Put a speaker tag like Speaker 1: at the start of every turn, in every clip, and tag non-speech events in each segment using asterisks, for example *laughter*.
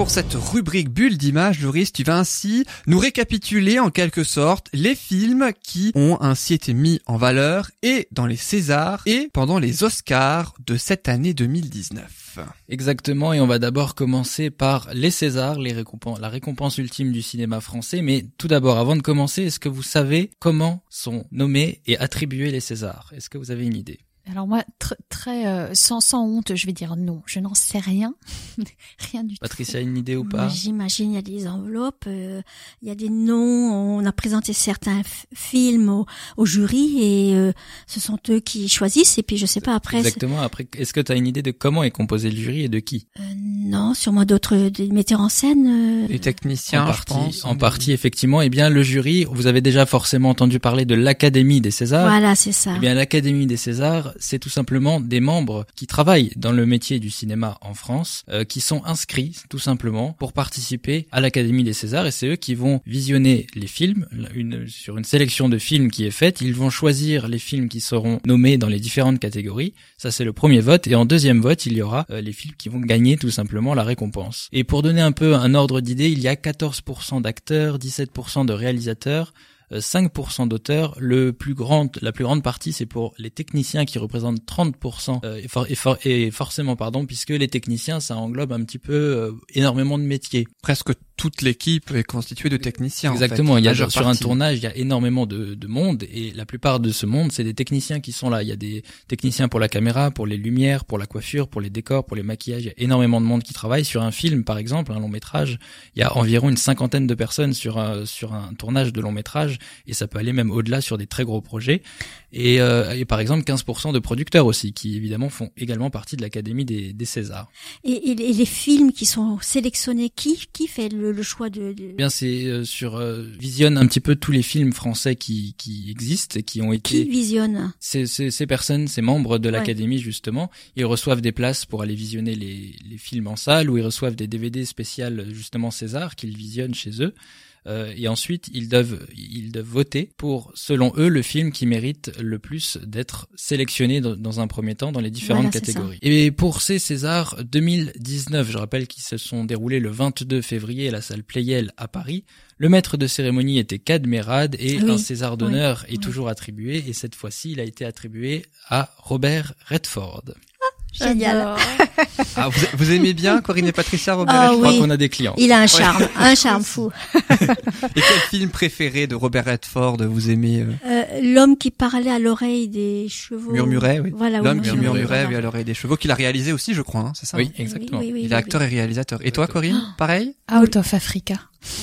Speaker 1: pour cette rubrique bulle d'image, Loris, tu vas ainsi nous récapituler en quelque sorte les films qui ont ainsi été mis en valeur et dans les Césars et pendant les Oscars de cette année 2019.
Speaker 2: Exactement, et on va d'abord commencer par les Césars, la récompense ultime du cinéma français. Mais tout d'abord, avant de commencer, est-ce que vous savez comment sont nommés et attribués les Césars? Est-ce que vous avez une idée?
Speaker 3: Alors moi, tr- très euh, sans, sans honte, je vais dire non. Je n'en sais rien, *laughs* rien du
Speaker 2: Patricia, une idée ou pas
Speaker 4: J'imagine, il y a des enveloppes, euh, il y a des noms, on a présenté certains films au, au jury et euh, ce sont eux qui choisissent et puis je sais pas après.
Speaker 2: Exactement. Après, est-ce que tu as une idée de comment est composé le jury et de qui
Speaker 4: euh, non, sûrement d'autres des metteurs en scène. euh,
Speaker 1: Les techniciens,
Speaker 2: En
Speaker 1: je
Speaker 2: partie,
Speaker 1: pense.
Speaker 2: en partie, effectivement. Eh bien, le jury, vous avez déjà forcément entendu parler de l'Académie des Césars.
Speaker 4: voilà, c'est ça.
Speaker 2: Eh bien, l'Académie des Césars, c'est tout simplement des membres qui travaillent dans le métier du cinéma en France, euh, qui sont inscrits tout simplement pour participer à l'Académie des Césars, et c'est eux qui vont visionner les films. Sur une sélection de films qui est faite, ils vont choisir les films qui seront nommés dans les différentes catégories. Ça, c'est le premier vote. Et en deuxième vote, il y aura euh, les films qui vont gagner tout simplement la récompense. Et pour donner un peu un ordre d'idée, il y a 14% d'acteurs, 17% de réalisateurs, 5% d'auteurs. Le plus grand, la plus grande partie, c'est pour les techniciens qui représentent 30%. euh, et, for- et for- et forcément, pardon, puisque les techniciens, ça englobe un petit peu euh, énormément de métiers.
Speaker 1: Presque toute l'équipe est constituée de techniciens. en fait.
Speaker 2: Exactement. Il y a sur un tournage, il y a énormément de, de monde et la plupart de ce monde, c'est des techniciens qui sont là. Il y a des techniciens pour la caméra, pour les lumières, pour la coiffure, pour les décors, pour les maquillages. Il y a énormément de monde qui travaille sur un film, par exemple, un long métrage. Il y a environ une cinquantaine de personnes sur un, sur un tournage de long métrage et ça peut aller même au-delà sur des très gros projets. Et, euh, et par exemple, 15% de producteurs aussi, qui évidemment font également partie de l'Académie des, des Césars.
Speaker 4: Et, les films qui sont sélectionnés, qui qui fait le, le choix de, de-
Speaker 2: Eh bien c'est euh, sur euh, visionne un petit peu tous les films français qui qui existent et qui ont
Speaker 4: qui
Speaker 2: été
Speaker 4: visionne
Speaker 2: ces, ces, ces personnes, ces membres de
Speaker 4: Ouais.
Speaker 2: l'académie justement, ils reçoivent des places pour aller visionner les, les films en salle ou ils reçoivent des DVD spéciales justement César qu'ils visionnent chez eux. Euh, et ensuite, ils doivent, ils doivent voter pour, selon eux, le film qui mérite le plus d'être sélectionné dans, dans un premier temps dans les différentes
Speaker 4: Voilà,
Speaker 2: catégories. Et pour ces Césars 2019, je rappelle qu'ils se sont déroulés le 22 février à la salle Playel à Paris. Le maître de cérémonie était Kad Merad et
Speaker 4: Oui.
Speaker 2: un César d'honneur est
Speaker 4: Oui.
Speaker 2: toujours attribué et cette fois-ci, il a été attribué à Robert Redford.
Speaker 4: Génial.
Speaker 1: Ah, vous, vous aimez bien Corinne et Patricia Robert
Speaker 4: Ah
Speaker 2: Je crois
Speaker 4: oui.
Speaker 2: qu'on a des clients.
Speaker 4: Il a un charme, *laughs* un charme fou. *laughs*
Speaker 1: Et quel film préféré de Robert Redford vous aimez euh,
Speaker 4: Euh, L'homme qui parlait à l'oreille des chevaux.
Speaker 1: Murmurait, oui.
Speaker 4: Voilà,
Speaker 1: L'homme
Speaker 4: oui,
Speaker 1: qui
Speaker 4: murmurait,
Speaker 1: murmurait
Speaker 4: voilà.
Speaker 1: à l'oreille des chevaux, qu'il a réalisé aussi, je crois, hein, c'est ça
Speaker 2: Oui,
Speaker 4: Oui,
Speaker 2: exactement.
Speaker 4: oui, oui,
Speaker 1: Il est acteur et réalisateur. Et toi, Corinne Pareil
Speaker 3: Out of Africa.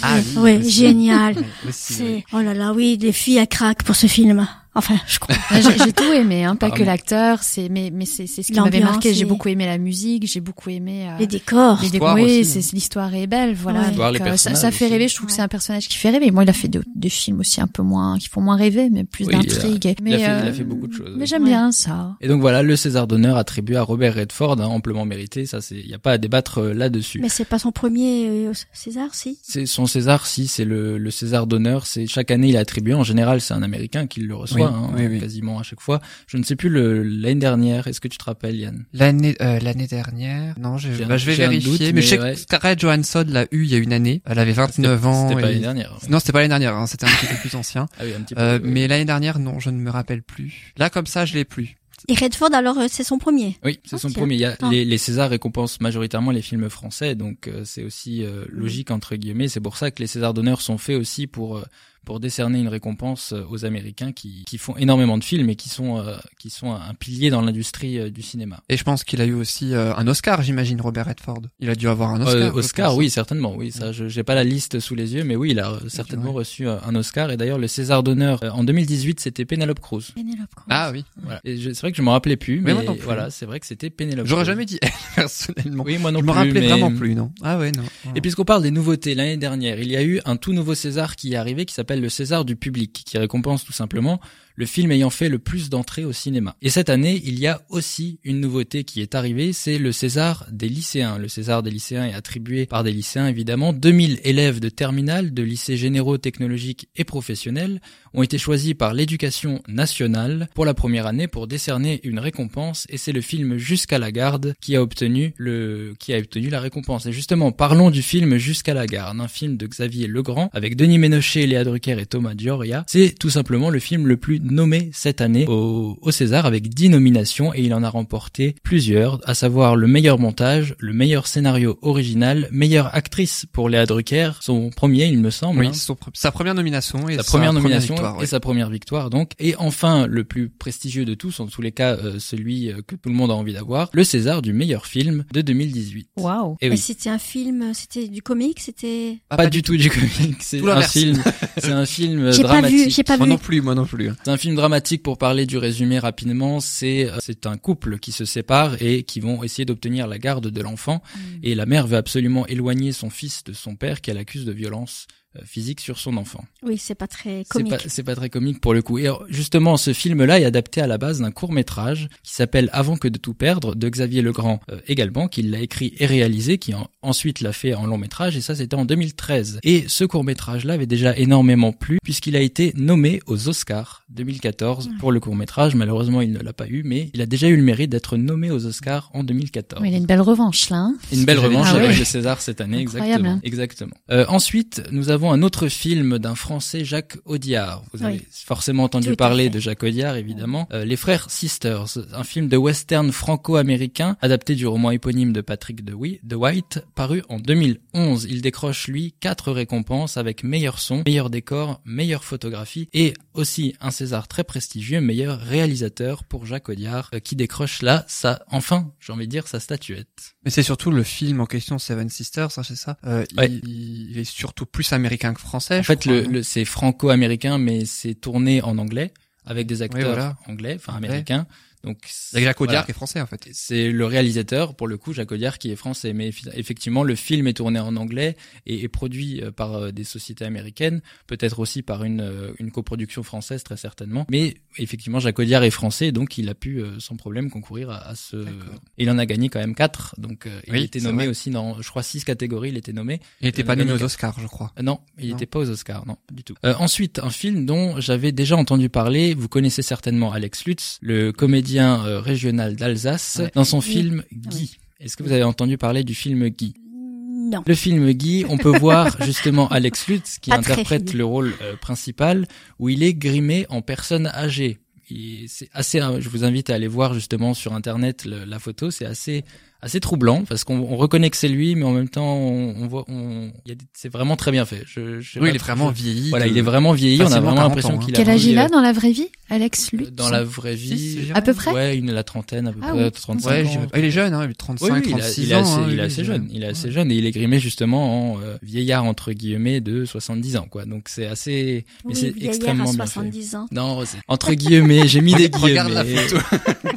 Speaker 1: Ah
Speaker 4: oui, génial. *laughs*
Speaker 1: Oui, aussi,
Speaker 4: oh là là, oui, des filles à craque pour ce film. Enfin, *laughs* je crois.
Speaker 3: Euh, J'ai tout aimé, hein, pas que l'acteur, c'est mais mais c'est c'est ce qui m'avait marqué. J'ai beaucoup aimé la musique, j'ai beaucoup aimé euh,
Speaker 4: Les décors.
Speaker 3: les
Speaker 1: L'histoire
Speaker 3: oui, c'est
Speaker 1: hein.
Speaker 3: l'histoire est belle, voilà.
Speaker 4: Ouais.
Speaker 3: Donc,
Speaker 2: Voir les
Speaker 3: euh, ça, fait rêver. Je trouve que c'est un personnage qui fait rêver. Moi, il a fait de- des films aussi un peu moins, qui font moins rêver, mais plus
Speaker 2: Oui,
Speaker 3: d'intrigue.
Speaker 2: il fait- il a
Speaker 3: euh,
Speaker 2: fait beaucoup de choses,
Speaker 3: Mais j'aime
Speaker 4: Ouais.
Speaker 3: bien ça.
Speaker 2: Et donc voilà, le César d'honneur attribué à Robert Redford, hein, amplement mérité. Ça, c'est, il n'y a pas à débattre euh, là-dessus.
Speaker 4: Mais c'est pas son premier euh, César, si?
Speaker 2: C'est son César, si c'est le, le César d'honneur. C'est chaque année il est attribué. En général, c'est un Américain qui le reçoit,
Speaker 1: Oui,
Speaker 2: hein,
Speaker 1: oui, oui.
Speaker 2: quasiment à chaque fois. Je ne sais plus le, l'année dernière. Est-ce que tu te rappelles, Yann?
Speaker 1: L'année euh, l'année dernière, non, je,
Speaker 2: un-
Speaker 1: bah, je vais vérifier.
Speaker 2: doute,
Speaker 1: mais,
Speaker 2: mais
Speaker 1: je sais
Speaker 2: ouais.
Speaker 1: que Scarlett Johansson l'a eu il y a une année. Elle avait 29
Speaker 2: C'était-
Speaker 1: ans.
Speaker 2: C'était pas
Speaker 1: et-
Speaker 2: l'année dernière.
Speaker 1: Non, c'était pas l'année dernière. hein, c'était un petit peu plus ancien.
Speaker 2: Ah oui, un petit peu.
Speaker 1: Euh,
Speaker 2: oui.
Speaker 1: mais l'année dernière, non, je ne me rappelle plus. Là, comme ça, je l'ai plus.
Speaker 4: Et Redford, alors, euh, c'est son premier?
Speaker 2: Oui, c'est son premier. Il y a, les, les Césars récompensent majoritairement les films français, donc euh, c'est aussi euh, logique entre guillemets. C'est pour ça que les Césars d'honneur sont faits aussi pour euh, pour décerner une récompense euh, aux Américains qui, qui font énormément de films et qui sont euh, qui sont un pilier dans l'industrie euh, du cinéma.
Speaker 1: Et je pense qu'il a eu aussi euh, un Oscar, j'imagine, Robert Redford. Il a dû avoir un Oscar.
Speaker 2: Euh,
Speaker 1: je
Speaker 2: Oscar, oui, certainement, oui. Ça, je j'ai pas la liste sous les yeux, mais oui, il a certainement
Speaker 1: Ouais.
Speaker 2: reçu un Oscar. Et d'ailleurs, le César d'honneur euh, en 2018, c'était Penelope Cruz.
Speaker 4: Pénélope Cruz.
Speaker 1: Ah oui.
Speaker 2: Voilà. Je- c'est vrai que je me rappelais plus,
Speaker 1: Mais
Speaker 2: mais,
Speaker 1: moi non plus.
Speaker 2: voilà, c'est vrai que c'était Penelope.
Speaker 1: J'aurais jamais dit elle, *laughs* personnellement.
Speaker 2: Oui, moi non
Speaker 1: je me
Speaker 2: plus.
Speaker 1: rappelais
Speaker 2: mais-
Speaker 1: vraiment plus, non. Ah ouais, non.
Speaker 2: Et puisqu'on parle des nouveautés, l'année dernière, il y a eu un tout nouveau César qui est arrivé qui s'appelle le César du public, qui récompense tout simplement le film ayant fait le plus d'entrées au cinéma. Et cette année, il y a aussi une nouveauté qui est arrivée, c'est le César des lycéens. Le César des lycéens est attribué par des lycéens évidemment. 2000 élèves de terminale, de lycées généraux, technologiques et professionnels ont été choisis par l'éducation nationale pour la première année pour décerner une récompense et c'est le film Jusqu'à la garde qui a obtenu le, qui a obtenu la récompense. Et justement, parlons du film Jusqu'à la garde, un film de Xavier Legrand avec Denis Ménochet, Léa Drucker et Thomas Gioria. C'est tout simplement le film le plus nommé cette année au, au César avec 10 nominations et il en a remporté plusieurs, à savoir le meilleur montage, le meilleur scénario original, meilleure actrice pour Léa Drucker, son premier il me semble.
Speaker 1: Oui,
Speaker 2: hein.
Speaker 1: son sa première nomination et
Speaker 2: sa première nomination
Speaker 1: victoire,
Speaker 2: et sa première victoire donc. Et enfin le plus prestigieux de tous, en tous les cas euh, celui euh, que tout le monde a envie d'avoir, le César du meilleur film de 2018.
Speaker 3: Waouh.
Speaker 2: Et
Speaker 4: Et c'était un film, c'était du comique, c'était.
Speaker 1: Ah,
Speaker 2: pas, du tout du comique, c'est un film, *laughs* c'est un film
Speaker 4: J'ai pas
Speaker 2: dramatique.
Speaker 4: vu, j'ai pas
Speaker 1: Moi
Speaker 4: vu.
Speaker 1: non plus, moi non plus.
Speaker 2: C'est un film dramatique pour parler du résumé rapidement. C'est euh, c'est un couple qui se sépare et qui vont essayer d'obtenir la garde de l'enfant. Et la mère veut absolument éloigner son fils de son père qu'elle accuse de violence physique sur son enfant.
Speaker 4: Oui, c'est pas très comique.
Speaker 2: c'est pas très comique pour le coup. Et alors, justement, ce film-là est adapté à la base d'un court métrage qui s'appelle Avant que de tout perdre de Xavier Legrand euh, également, qui l'a écrit et réalisé, qui en- ensuite l'a fait en long métrage. Et ça, c'était en 2013. Et ce court métrage-là avait déjà énormément plu puisqu'il a été nommé aux Oscars 2014 pour le court métrage. Malheureusement, il ne l'a pas eu, mais il a déjà eu le mérite d'être nommé aux Oscars en 2014.
Speaker 3: Oui, il a une belle revanche là. hein.
Speaker 2: Une belle revanche
Speaker 3: dire.
Speaker 2: avec
Speaker 3: Ah ouais.
Speaker 2: le César cette année,
Speaker 3: Incroyable,
Speaker 2: exactement.
Speaker 3: hein.
Speaker 2: Exactement. Euh, ensuite, nous avons un autre film d'un Français, Jacques Audiard. Vous avez forcément entendu
Speaker 4: Tout
Speaker 2: parler de Jacques Audiard, évidemment. Euh, Les Frères Sisters, un film de western franco-américain adapté du roman éponyme de Patrick de, Wi- de White, paru en 2011. Il décroche lui quatre récompenses avec meilleur son, meilleur décor, meilleure photographie et aussi un César très prestigieux, meilleur réalisateur pour Jacques Audiard, euh, qui décroche là sa, enfin, j'ai envie de dire sa statuette.
Speaker 1: Mais c'est surtout le film en question, Seven Sisters, hein, c'est ça? Euh,
Speaker 2: Ouais.
Speaker 1: il, il est surtout plus américain que français.
Speaker 2: En fait,
Speaker 1: crois,
Speaker 2: le, le- c'est franco-américain, mais c'est tourné en anglais avec des acteurs
Speaker 1: voilà.
Speaker 2: anglais, enfin américains. Donc
Speaker 1: Jacques Audiard
Speaker 2: voilà.
Speaker 1: qui est français en fait.
Speaker 2: C'est le réalisateur, pour le coup, Jacques Audiard, qui est français. Mais effectivement, le film est tourné en anglais et est produit euh, par euh, des sociétés américaines, peut-être aussi par une, euh, une coproduction française, très certainement. Mais effectivement, Jacques Audiard est français, donc il a pu sans problème concourir à, à ce... Il en a gagné quand même quatre, donc il
Speaker 1: Oui,
Speaker 2: était nommé aussi dans, je crois, six catégories, il était nommé.
Speaker 1: Il
Speaker 2: en
Speaker 1: pas nommé aux Oscars, je crois.
Speaker 2: Non, il n'était pas aux Oscars, non, du tout. Euh, ensuite, un film dont j'avais déjà entendu parler, vous connaissez certainement Alex Lutz, le comédien euh, régional d'Alsace,
Speaker 1: Ouais.
Speaker 2: dans son
Speaker 4: Oui.
Speaker 2: film Guy. Est-ce que vous avez entendu parler du film Guy?
Speaker 4: Non.
Speaker 2: Le film Guy, on peut voir *laughs* justement Alex Lutz qui
Speaker 4: Pas
Speaker 2: interprète le rôle euh, principal où il est grimé en personne âgée. C'est assez. euh, Je vous invite à aller voir justement sur internet le- la photo. C'est assez assez troublant parce qu'on on reconnaît que c'est lui, mais en même temps on, on voit. On, il y a des- c'est vraiment très bien fait. Je, je
Speaker 1: Oui, il est vraiment
Speaker 2: je-
Speaker 1: vieilli.
Speaker 2: Voilà,
Speaker 1: de-
Speaker 2: il est vraiment vieilli. On a vraiment
Speaker 1: 40
Speaker 2: l'impression
Speaker 1: ans, hein.
Speaker 2: qu'il a.
Speaker 3: Quel âge il
Speaker 2: euh,
Speaker 3: a dans la vraie vie, Alex Lutz
Speaker 2: Dans la vraie vie.
Speaker 3: À peu près
Speaker 2: Ouais, une la trentaine à peu
Speaker 3: Ah
Speaker 2: près,
Speaker 3: oui.
Speaker 2: 35
Speaker 1: Ouais,
Speaker 2: ans.
Speaker 1: dirais- il est jeune, hein, il a 35,
Speaker 2: Oui, oui, il, a-
Speaker 1: 36
Speaker 2: il est
Speaker 1: ans.
Speaker 2: assez,
Speaker 1: hein,
Speaker 2: il est assez jeune. Il est assez jeune et il est grimé justement en euh, vieillard entre guillemets de 70 ans, quoi. Donc c'est assez, mais
Speaker 4: Oui,
Speaker 2: c'est extrêmement
Speaker 4: à
Speaker 2: bien fait.
Speaker 4: 70 ans.
Speaker 2: Non, c'est- entre guillemets, j'ai mis *laughs* des guillemets.
Speaker 1: Regarde la photo. *laughs*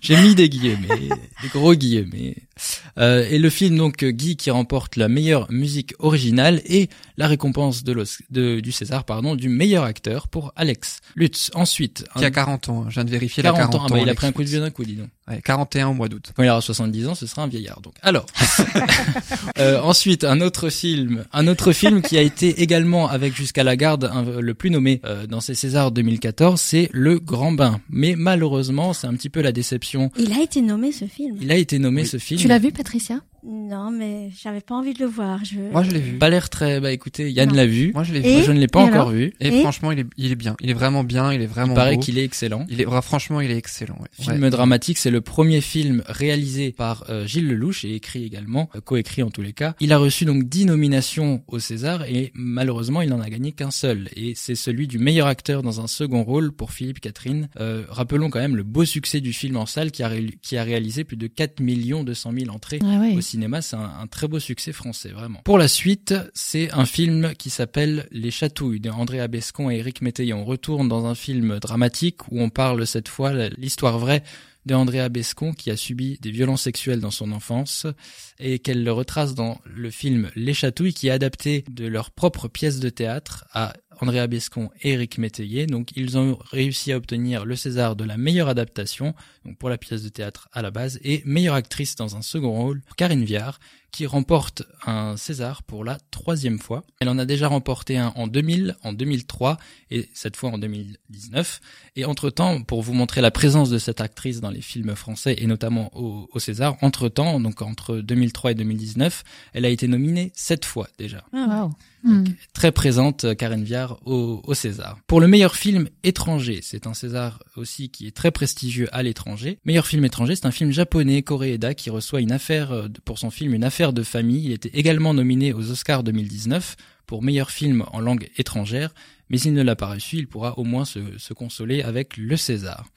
Speaker 2: J'ai mis des guillemets, des gros guillemets. mais Euh, et le film donc euh, Guy qui remporte la meilleure musique originale et la récompense de l'Os- de- du César pardon du meilleur acteur pour Alex Lutz. Ensuite,
Speaker 1: Qui
Speaker 2: un-
Speaker 1: a 40 ans. Je viens de vérifier
Speaker 2: 40
Speaker 1: la
Speaker 2: ans,
Speaker 1: 40
Speaker 2: ah bah, il a pris un coup de vieux d'un coup, dis donc.
Speaker 1: Ouais, 41 au mois d'août.
Speaker 2: Quand il aura 70 ans, ce sera un vieillard. Donc, alors. *laughs* Euh, ensuite, un autre film, un autre film qui a été également avec jusqu'à la garde un- le plus nommé euh, dans ces Césars 2014, c'est Le Grand Bain. Mais malheureusement, c'est un petit peu la déception.
Speaker 4: Il a été nommé ce film.
Speaker 2: Il a été nommé
Speaker 1: Oui.
Speaker 2: ce film.
Speaker 3: Tu l'as vu, Patricia
Speaker 4: Non, mais j'avais pas envie de le voir. Je...
Speaker 1: Moi, je l'ai vu.
Speaker 2: Pas l'air très. Bah écoutez, Yann l'a vu.
Speaker 1: Moi, je l'ai
Speaker 4: Et
Speaker 1: vu.
Speaker 2: Moi, je ne l'ai pas
Speaker 3: Et
Speaker 2: encore vu.
Speaker 1: Et,
Speaker 4: Et
Speaker 1: franchement, il est, il est bien. Il est vraiment bien. Il est vraiment
Speaker 2: Il paraît qu'il est excellent.
Speaker 1: Il est, franchement, il est excellent. ouais.
Speaker 2: Film
Speaker 1: Ouais.
Speaker 2: dramatique, c'est le premier film réalisé par euh, Gilles Lelouch et écrit également, euh, coécrit en tous les cas. Il a reçu donc 10 nominations au César et malheureusement il n'en a gagné qu'un seul. Et c'est celui du meilleur acteur dans un second rôle pour Philippe Catherine. Euh, rappelons quand même le beau succès du film en salle qui a, ré- qui a réalisé plus de 4 millions 200 000 entrées
Speaker 3: Ah ouais.
Speaker 2: au cinéma, c'est un, très beau succès français, vraiment. Pour la suite, c'est un film qui s'appelle Les Chatouilles de Andrea Bescon et Eric Métayer. On retourne dans un film dramatique où on parle cette fois l'histoire vraie de Andrea Bescon qui a subi des violences sexuelles dans son enfance et qu'elle le retrace dans le film Les Chatouilles qui est adapté de leur propre pièce de théâtre à Andrea Bescon et Eric Métayer. Donc ils ont réussi à obtenir le César de la meilleure adaptation, donc pour la pièce de théâtre à la base, et meilleure actrice dans un second rôle, Karine Viard, qui remporte un César pour la troisième fois. Elle en a déjà remporté un en 2000, en 2003 et cette fois en 2019. Et entre-temps, pour vous montrer la présence de cette actrice dans les films français et notamment au, César, entre-temps, donc entre 2003 et 2019, elle a été nominée sept fois déjà.
Speaker 3: Wow. Hmm.
Speaker 2: très présente euh, Karen Viard au, César. Pour le meilleur film étranger, c'est un César aussi qui est très prestigieux à l'étranger. Meilleur film étranger, c'est un film japonais, Koreeda, qui reçoit une affaire euh, pour son film Une affaire de famille. Il était également nominé aux Oscars 2019 pour meilleur film en langue étrangère, mais il ne l'a pas reçu. Il pourra au moins se, se consoler avec le César.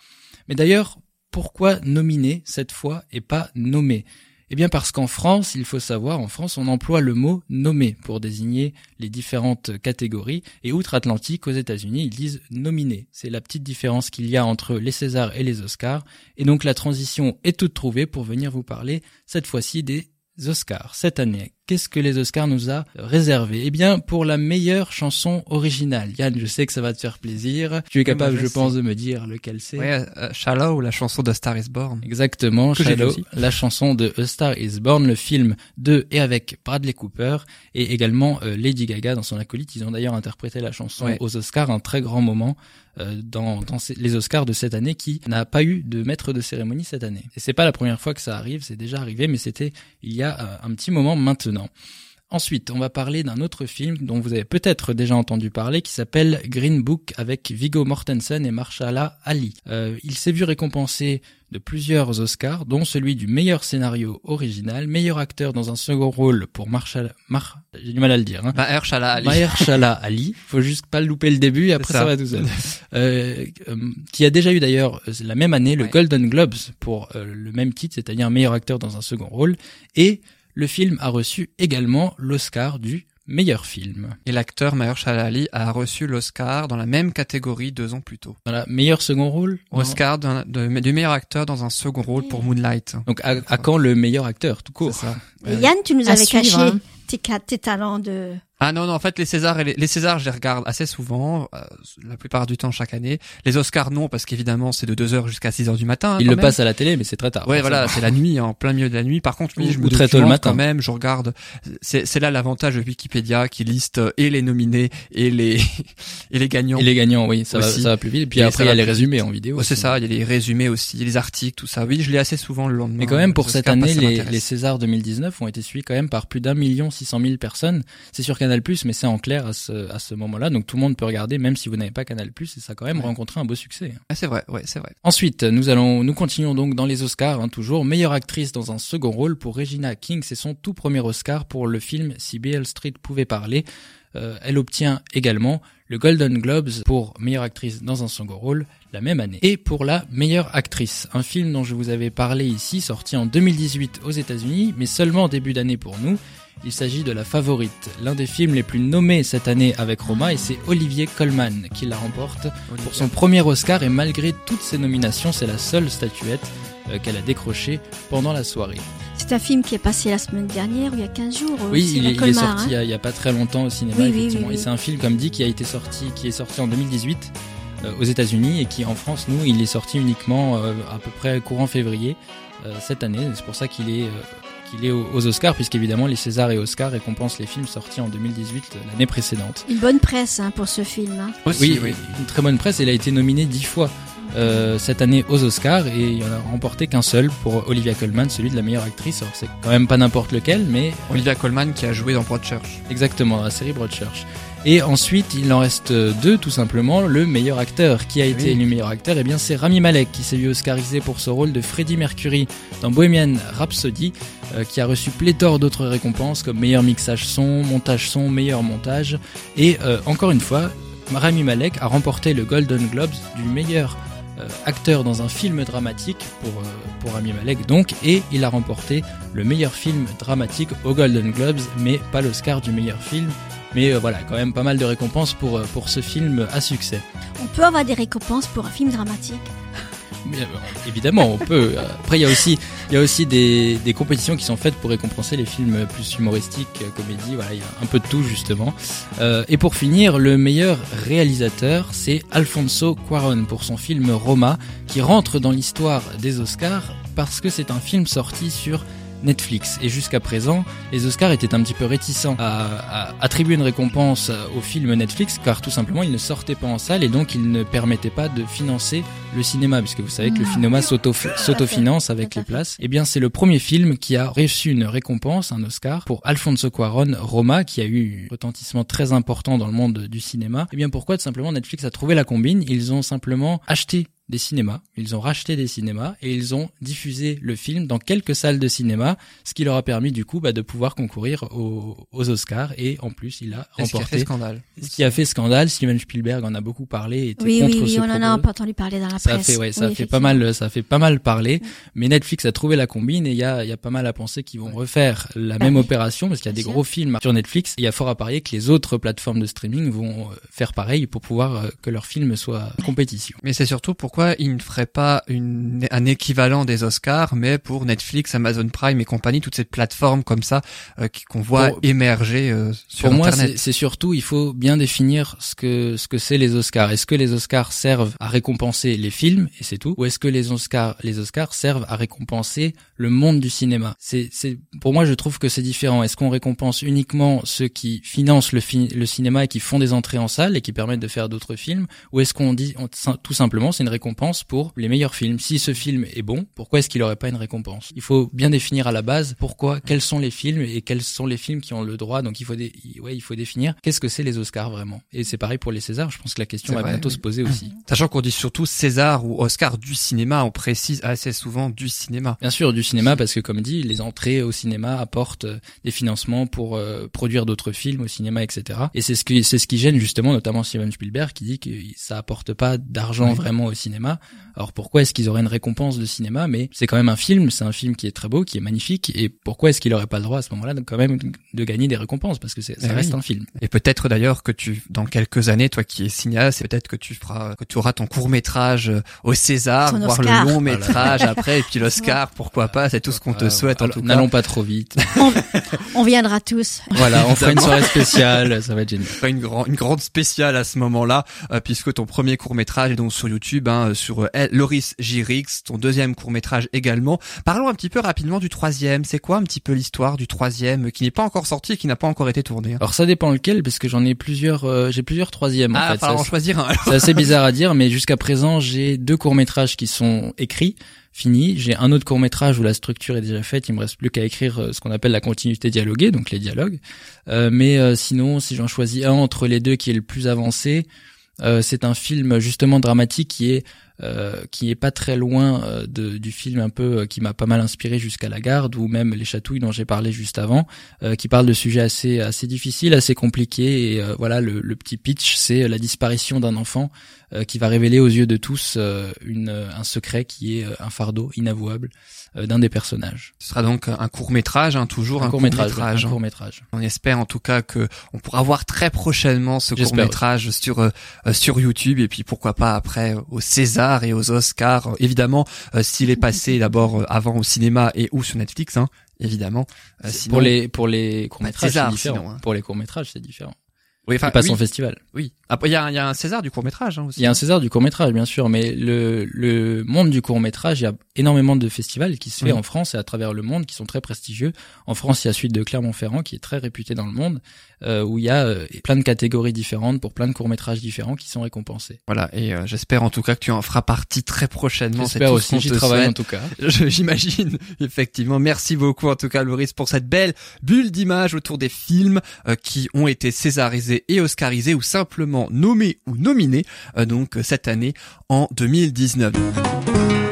Speaker 2: Mais d'ailleurs, pourquoi nominer cette fois et pas nommer? Eh bien parce qu'en France, il faut savoir, en France, on emploie le mot nommer pour désigner les différentes catégories. Et outre-Atlantique, aux États-Unis, ils disent nominer. C'est la petite différence qu'il y a entre les Césars et les Oscars. Et donc la transition est toute trouvée pour venir vous parler cette fois-ci des Oscars. Cette année, qu'est-ce que les Oscars nous a réservé? Eh bien, pour la meilleure chanson originale. Yann, je sais que ça va te faire plaisir. Tu es capable,
Speaker 1: je
Speaker 2: je pense, de me dire lequel c'est?
Speaker 1: Ouais, euh, Shallow, la chanson de Star is Born.
Speaker 2: Exactement,
Speaker 1: Que aussi.
Speaker 2: la chanson de A Star Is Born, le film de et avec Bradley Cooper et également euh, Lady Gaga dans son acolyte. Ils ont d'ailleurs interprété la chanson
Speaker 1: Ouais.
Speaker 2: aux Oscars, un très grand moment euh, dans, dans ces- les Oscars de cette année qui n'a pas eu de maître de cérémonie cette année. Et c'est pas la première fois que ça arrive, c'est déjà arrivé, mais c'était il y a un petit moment maintenant. Ensuite, on va parler d'un autre film dont vous avez peut-être déjà entendu parler, qui s'appelle Green Book avec Viggo Mortensen et Marshala Ali. Euh, il s'est vu récompensé de plusieurs Oscars, dont celui du meilleur scénario original, meilleur acteur dans un second rôle pour Marshala, Mar, j'ai du mal à le dire, hein.
Speaker 1: Mahershala Ali.
Speaker 2: Mahershala Ali, faut juste pas louper le début et après ça.
Speaker 1: ça.
Speaker 2: va tout seul. Euh, euh, qui a déjà eu d'ailleurs la même année le
Speaker 1: Ouais.
Speaker 2: Golden Globes pour le même titre, c'est-à-dire meilleur acteur dans un second rôle, et le film a reçu également l'Oscar du meilleur film.
Speaker 1: Et l'acteur Mahershala Ali a reçu l'Oscar dans la même catégorie deux ans plus tôt.
Speaker 2: Voilà, meilleur second rôle?
Speaker 1: Oscar de- du meilleur acteur dans un second rôle pour Moonlight.
Speaker 2: Donc à, à quand le meilleur acteur tout court?
Speaker 1: Ça.
Speaker 4: Et Yann, tu nous
Speaker 3: À
Speaker 4: avais
Speaker 3: suivre,
Speaker 4: caché
Speaker 3: hein.
Speaker 4: tes talents de...
Speaker 1: Ah non, non, en fait, les Césars, et les, les Césars, je les regarde assez souvent, euh, la plupart du temps chaque année. Les Oscars, non, parce qu'évidemment, c'est de 2h jusqu'à 6h du matin.
Speaker 2: Il
Speaker 1: quand
Speaker 2: le
Speaker 1: même.
Speaker 2: passe à la télé, mais c'est très tard.
Speaker 1: Ouais, voilà, c'est la nuit, en plein milieu de la nuit. Par contre, oui,
Speaker 2: Ou-
Speaker 1: je me
Speaker 2: très tôt le matin.
Speaker 1: quand même, je regarde. C'est là l'avantage de Wikipédia qui liste euh, et les nominés et les *laughs* et les gagnants.
Speaker 2: Et les gagnants, oui, ça va, ça va plus vite. Et puis
Speaker 1: Et
Speaker 2: après, il y a les résumés en vidéo.
Speaker 1: Ouais, c'est ça, il y a les résumés aussi, les articles, tout ça. Oui, je l'ai assez souvent le lendemain.
Speaker 2: Mais quand même, pour cette
Speaker 1: Oscars,
Speaker 2: année, les, les Césars 2019 ont été suivis quand même par plus d'un million six cent mille personnes. C'est sur Canal+, mais c'est en clair à ce, à ce moment-là. Donc tout le monde peut regarder, même si vous n'avez pas Canal+, et ça a quand même
Speaker 1: Ouais.
Speaker 2: rencontré un beau succès.
Speaker 1: Ah, c'est vrai, ouais, c'est vrai.
Speaker 2: Ensuite, nous allons, nous continuons donc dans les Oscars, hein, toujours. Meilleure actrice dans un second rôle pour Regina King. C'est son tout premier Oscar pour le film Si Beale Street pouvait parler. Euh, elle obtient également le Golden Globes pour meilleure actrice dans un second rôle la même année. Et pour la meilleure actrice, un film dont je vous avais parlé ici, sorti en 2018 aux États-Unis, mais seulement en début d'année pour nous. Il s'agit de La Favorite, l'un des films les plus nommés cette année avec Roma, et c'est Olivier Colman qui la remporte pour son premier Oscar et malgré toutes ses nominations, c'est la seule statuette euh, qu'elle a décrochée pendant la soirée.
Speaker 4: C'est un film qui est passé la semaine dernière, il y a 15 jours. au
Speaker 2: Oui, il
Speaker 4: cinéma
Speaker 2: est, il est
Speaker 4: Colmar,
Speaker 2: sorti
Speaker 4: hein.
Speaker 2: il y, a, pas très longtemps au cinéma,
Speaker 4: Oui, oui,
Speaker 2: effectivement.
Speaker 4: oui,
Speaker 2: Et c'est un film, comme dit, qui a été sorti, qui est sorti en 2018 euh, aux États-Unis et qui, en France, nous, il est sorti uniquement euh, à peu près courant février euh, cette année. C'est pour ça qu'il est euh, qu'il est aux, Oscars, puisqu'évidemment les Césars et Oscars récompensent les films sortis en 2018 euh, l'année précédente.
Speaker 4: Une bonne presse hein, pour ce film. hein.
Speaker 1: Aussi,
Speaker 2: oui, une très bonne presse. Il a été nominé dix fois euh, cette année aux Oscars et il en a remporté qu'un seul pour Olivia Colman, celui de la meilleure actrice. Alors c'est quand même pas n'importe lequel, mais
Speaker 1: Olivia Colman qui a joué dans Broadchurch.
Speaker 2: exactement dans la série Broadchurch. Et ensuite, il en reste deux, tout simplement. Le meilleur acteur, qui a été
Speaker 1: Oui.
Speaker 2: élu meilleur acteur, eh bien c'est Rami Malek qui s'est vu oscarisé pour ce rôle de Freddie Mercury dans Bohemian Rhapsody, euh, qui a reçu pléthore d'autres récompenses comme meilleur mixage son, montage son, meilleur montage. Et euh, encore une fois, Rami Malek a remporté le Golden Globes du meilleur euh, acteur dans un film dramatique pour, euh, pour Rami Malek donc, et il a remporté le meilleur film dramatique au Golden Globes, mais pas l'Oscar du meilleur film. Mais euh, voilà, quand même pas mal de récompenses pour, euh, pour ce film à succès.
Speaker 4: On peut avoir des récompenses pour un film dramatique?
Speaker 2: Mais, euh, évidemment, on peut. Après, il y a aussi, il y a aussi des, des compétitions qui sont faites pour récompenser les films plus humoristiques, euh, comédie. Voilà, il y a un peu de tout justement. Euh, et pour finir, le meilleur réalisateur, c'est Alfonso Cuarón pour son film Roma, qui rentre dans l'histoire des Oscars parce que c'est un film sorti sur Netflix. Et jusqu'à présent, les Oscars étaient un petit peu réticents à, attribuer une récompense au film Netflix, car tout simplement, ils ne sortaient pas en salle et donc ils ne permettaient pas de financer le cinéma, puisque vous savez que le cinéma s'autofinance avec les places. Et eh bien, c'est le premier film qui a reçu une récompense, un Oscar, pour Alfonso Cuarón, Roma, qui a eu un retentissement très important dans le monde du cinéma. Et eh bien, pourquoi Tout simplement, Netflix a trouvé la combine? Ils ont simplement acheté des cinémas, ils ont racheté des cinémas et ils ont diffusé le film dans quelques salles de cinéma, ce qui leur a permis du coup bah, de pouvoir concourir aux, Oscars et en plus il a remporté. Ce qui a fait
Speaker 1: scandale.
Speaker 2: Ce qui a fait scandale, Steven Spielberg en a beaucoup parlé. Était
Speaker 4: oui,
Speaker 2: contre
Speaker 4: oui, oui, on en a pas entendu parler dans la
Speaker 2: ça
Speaker 4: presse.
Speaker 2: A fait, ouais, ça fait pas mal, ça fait pas mal parler. Mais Netflix a trouvé la combine et il y a, y a pas mal à penser qu'ils vont refaire la bah même opération parce qu'il y a des gros films sur Netflix. Et il y a fort à parier que les autres plateformes de streaming vont euh, faire pareil pour pouvoir euh, que leurs films soient compétition.
Speaker 1: Mais c'est surtout pourquoi ils ne feraient pas une, un équivalent des Oscars, mais pour Netflix, Amazon Prime et compagnie, toutes ces plateformes comme ça euh, qu'on voit émerger euh, sur
Speaker 2: pour
Speaker 1: Internet.
Speaker 2: moi, c'est surtout il faut bien définir ce que ce que c'est les Oscars. Est-ce que les Oscars servent à récompenser les films et c'est tout, ou est-ce que les Oscars les Oscars servent à récompenser le monde du cinéma? C'est pour moi, je trouve que c'est différent. Est-ce qu'on récompense uniquement ceux qui financent le, le cinéma et qui font des entrées en salle et qui permettent de faire d'autres films, ou est-ce qu'on dit tout simplement c'est une récompense pour les meilleurs films. Si ce film est bon, pourquoi est-ce qu'il n'aurait pas une récompense? Il faut bien définir à la base pourquoi, quels sont les films et quels sont les films qui ont le droit. Donc il faut, ouais, il faut définir qu'est-ce que c'est les Oscars vraiment. Et c'est pareil pour les Césars. Je pense que la question va bientôt se poser aussi. *laughs*
Speaker 1: Sachant qu'on dit surtout César ou Oscar du cinéma, on précise assez souvent du cinéma.
Speaker 2: Bien sûr, du cinéma parce que comme dit, les entrées au cinéma apportent euh, des financements pour euh, produire d'autres films au cinéma, etc. Et c'est ce qui, c'est ce qui gêne justement, notamment Steven Spielberg qui dit que ça apporte pas d'argent vraiment au cinéma. Alors pourquoi est-ce qu'ils auraient une récompense de cinéma? Mais c'est quand même un film, c'est un film qui est très beau, qui est magnifique. Et pourquoi est-ce qu'il aurait pas le droit à ce moment-là de, quand même de gagner des récompenses? Parce que ça eh reste un film.
Speaker 1: Et peut-être d'ailleurs que tu, dans quelques années, toi qui es cinéaste, peut-être que tu feras, que tu auras ton court métrage euh, au César, voire le long métrage après, et puis l'Oscar, pourquoi pas C'est tout ce qu'on te souhaite en tout cas.
Speaker 2: N'allons pas trop vite. *laughs*
Speaker 4: on, viendra tous.
Speaker 2: Voilà, on fera une soirée spéciale, ça va être génial. On fera
Speaker 1: une, grande une grande spéciale à ce moment-là, euh, puisque ton premier court métrage est donc sur YouTube, hein, sur euh, Loris Girix, ton deuxième court métrage également. Parlons un petit peu rapidement du troisième. C'est quoi un petit peu l'histoire du troisième qui n'est pas encore sorti et qui n'a pas encore été tourné hein?
Speaker 2: Alors ça dépend lequel, parce que j'en ai plusieurs. Euh, j'ai plusieurs troisièmes.
Speaker 1: Ah,
Speaker 2: en fait.
Speaker 1: en choisir un.
Speaker 2: C'est assez bizarre à dire, mais jusqu'à présent j'ai deux courts métrages qui sont écrits fini. J'ai un autre court métrage où la structure est déjà faite. Il me reste plus qu'à écrire euh, ce qu'on appelle la continuité dialoguée, donc les dialogues. Euh, mais euh, sinon, si j'en choisis un entre les deux qui est le plus avancé, c'est un film justement dramatique qui est euh, qui est pas très loin euh, de, du film un peu euh, qui m'a pas mal inspiré jusqu'à la garde ou même les chatouilles dont j'ai parlé juste avant, qui parle de sujets assez assez difficiles, assez compliqués et voilà le, le, petit pitch c'est la disparition d'un enfant qui va révéler aux yeux de tous une, un secret qui est un fardeau inavouable d'un des personnages.
Speaker 1: Ce sera donc un court métrage, hein, toujours un,
Speaker 2: court métrage.
Speaker 1: Un
Speaker 2: court métrage.
Speaker 1: On espère en tout cas que on pourra voir très prochainement ce court métrage sur sur YouTube et puis pourquoi pas après au César et aux Oscars. Évidemment, euh, s'il est passé *laughs* d'abord euh, avant au cinéma et ou sur Netflix, hein, évidemment.
Speaker 2: Euh, pour les pour les courts métrages, c'est différent. Hein. Pour les courts métrages, c'est différent. Oui, enfin, pas son festival.
Speaker 1: Oui. Après, il y a, y a, un César du court métrage hein, aussi.
Speaker 2: Il y a un César du court métrage, bien sûr, mais le, le monde du court métrage, il y a énormément de festivals qui se fait en France et à travers le monde, qui sont très prestigieux. En France, il y a celui de Clermont-Ferrand, qui est très réputé dans le monde, euh, où il y a euh, plein de catégories différentes pour plein de courts métrages différents qui sont récompensés.
Speaker 1: Voilà, et euh, j'espère en tout cas que tu en feras partie très prochainement.
Speaker 2: J'espère aussi, j'y travaille en tout cas. *laughs*
Speaker 1: J'imagine, effectivement. Merci beaucoup en tout cas, Loris, pour cette belle bulle d'image autour des films qui ont été césarisés et oscarisés ou simplement nommés ou nominés donc cette année en 2019.